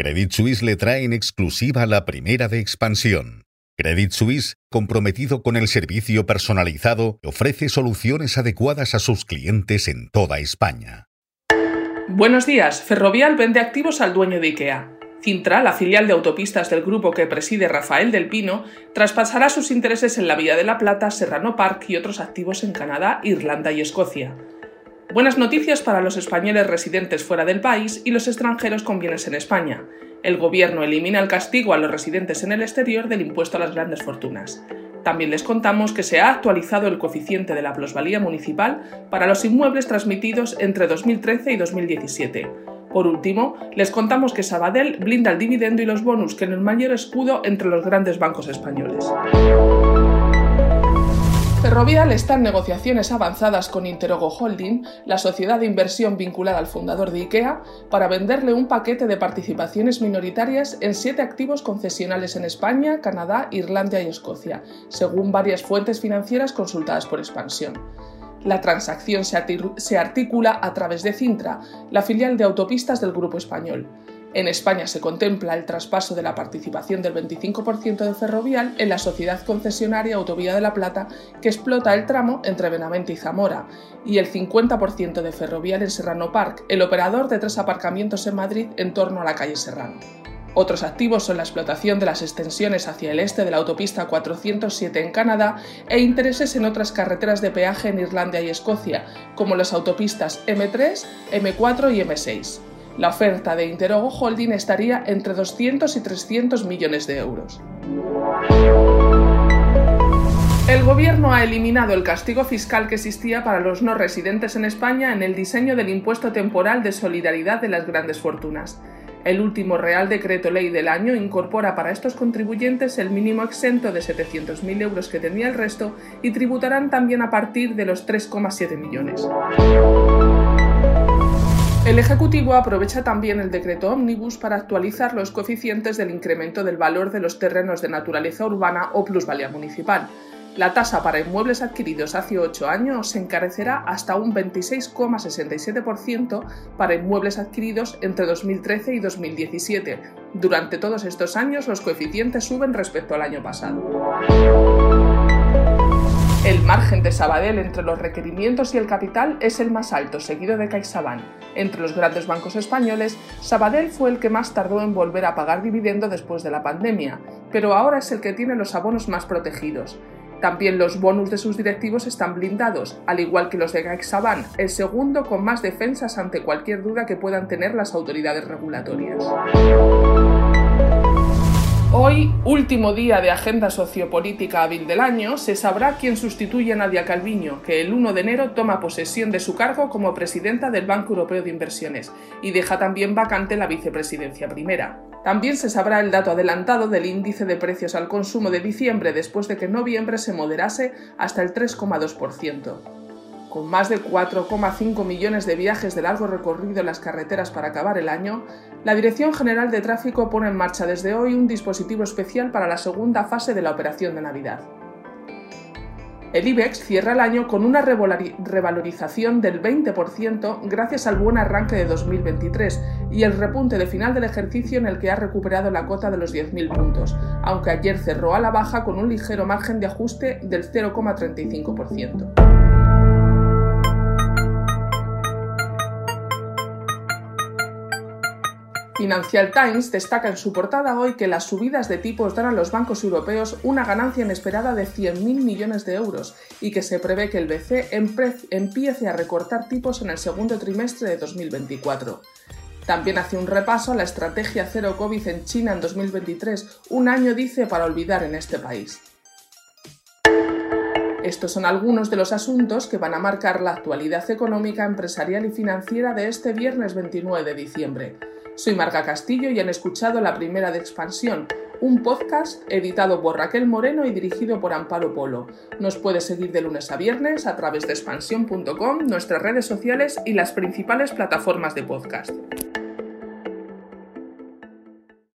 Credit Suisse le trae en exclusiva la primera de expansión. Credit Suisse, comprometido con el servicio personalizado, ofrece soluciones adecuadas a sus clientes en toda España. Buenos días. Ferrovial vende activos al dueño de IKEA. Cintra, la filial de autopistas del grupo que preside Rafael del Pino, traspasará sus intereses en la Vía de la Plata, Serrano Park y otros activos en Canadá, Irlanda y Escocia. Buenas noticias para los españoles residentes fuera del país y los extranjeros con bienes en España. El gobierno elimina el castigo a los residentes en el exterior del impuesto a las grandes fortunas. También les contamos que se ha actualizado el coeficiente de la plusvalía municipal para los inmuebles transmitidos entre 2013 y 2017. Por último, les contamos que Sabadell blinda el dividendo y los bonus que en el mayor escudo entre los grandes bancos españoles. Ferrovial está en negociaciones avanzadas con Interogo Holding, la sociedad de inversión vinculada al fundador de IKEA, para venderle un paquete de participaciones minoritarias en siete activos concesionales en España, Canadá, Irlanda y Escocia, según varias fuentes financieras consultadas por Expansión. La transacción se articula a través de Cintra, la filial de autopistas del grupo español. En España se contempla el traspaso de la participación del 25% de Ferrovial en la sociedad concesionaria Autovía de la Plata que explota el tramo entre Benavente y Zamora y el 50% de Ferrovial en Serrano Park, el operador de tres aparcamientos en Madrid en torno a la calle Serrano. Otros activos son la explotación de las extensiones hacia el este de la autopista 407 en Canadá e intereses en otras carreteras de peaje en Irlanda y Escocia, como las autopistas M3, M4 y M6. La oferta de Interogo Holding estaría entre 200 y 300 millones de euros. El Gobierno ha eliminado el castigo fiscal que existía para los no residentes en España en el diseño del impuesto temporal de solidaridad de las grandes fortunas. El último Real Decreto Ley del año incorpora para estos contribuyentes el mínimo exento de 700.000 euros que tenía el resto y tributarán también a partir de los 3,7 millones. El Ejecutivo aprovecha también el decreto Omnibus para actualizar los coeficientes del incremento del valor de los terrenos de naturaleza urbana o plusvalía municipal. La tasa para inmuebles adquiridos hace 8 años se encarecerá hasta un 26,67% para inmuebles adquiridos entre 2013 y 2017. Durante todos estos años los coeficientes suben respecto al año pasado. El margen de Sabadell entre los requerimientos y el capital es el más alto, seguido de CaixaBank. Entre los grandes bancos españoles, Sabadell fue el que más tardó en volver a pagar dividendo después de la pandemia, pero ahora es el que tiene los abonos más protegidos. También los bonus de sus directivos están blindados, al igual que los de CaixaBank, el segundo con más defensas ante cualquier duda que puedan tener las autoridades regulatorias. Hoy, último día de agenda sociopolítica hábil del año, se sabrá quién sustituye a Nadia Calviño, que el 1 de enero toma posesión de su cargo como presidenta del Banco Europeo de Inversiones y deja también vacante la vicepresidencia primera. También se sabrá el dato adelantado del índice de precios al consumo de diciembre después de que noviembre se moderase hasta el 3,2%. Con más de 4,5 millones de viajes de largo recorrido en las carreteras para acabar el año, la Dirección General de Tráfico pone en marcha desde hoy un dispositivo especial para la segunda fase de la operación de Navidad. El IBEX cierra el año con una revalorización del 20% gracias al buen arranque de 2023 y el repunte de final del ejercicio en el que ha recuperado la cota de los 10.000 puntos, aunque ayer cerró a la baja con un ligero margen de ajuste del 0,35%. Financial Times destaca en su portada hoy que las subidas de tipos dan a los bancos europeos una ganancia inesperada de 100.000 millones de euros y que se prevé que el BCE empiece a recortar tipos en el segundo trimestre de 2024. También hace un repaso a la estrategia cero COVID en China en 2023, un año dice para olvidar en este país. Estos son algunos de los asuntos que van a marcar la actualidad económica, empresarial y financiera de este viernes 29 de diciembre. Soy Marga Castillo y han escuchado La Primera de Expansión, un podcast editado por Raquel Moreno y dirigido por Amparo Polo. Nos puede seguir de lunes a viernes a través de expansión.com, nuestras redes sociales y las principales plataformas de podcast.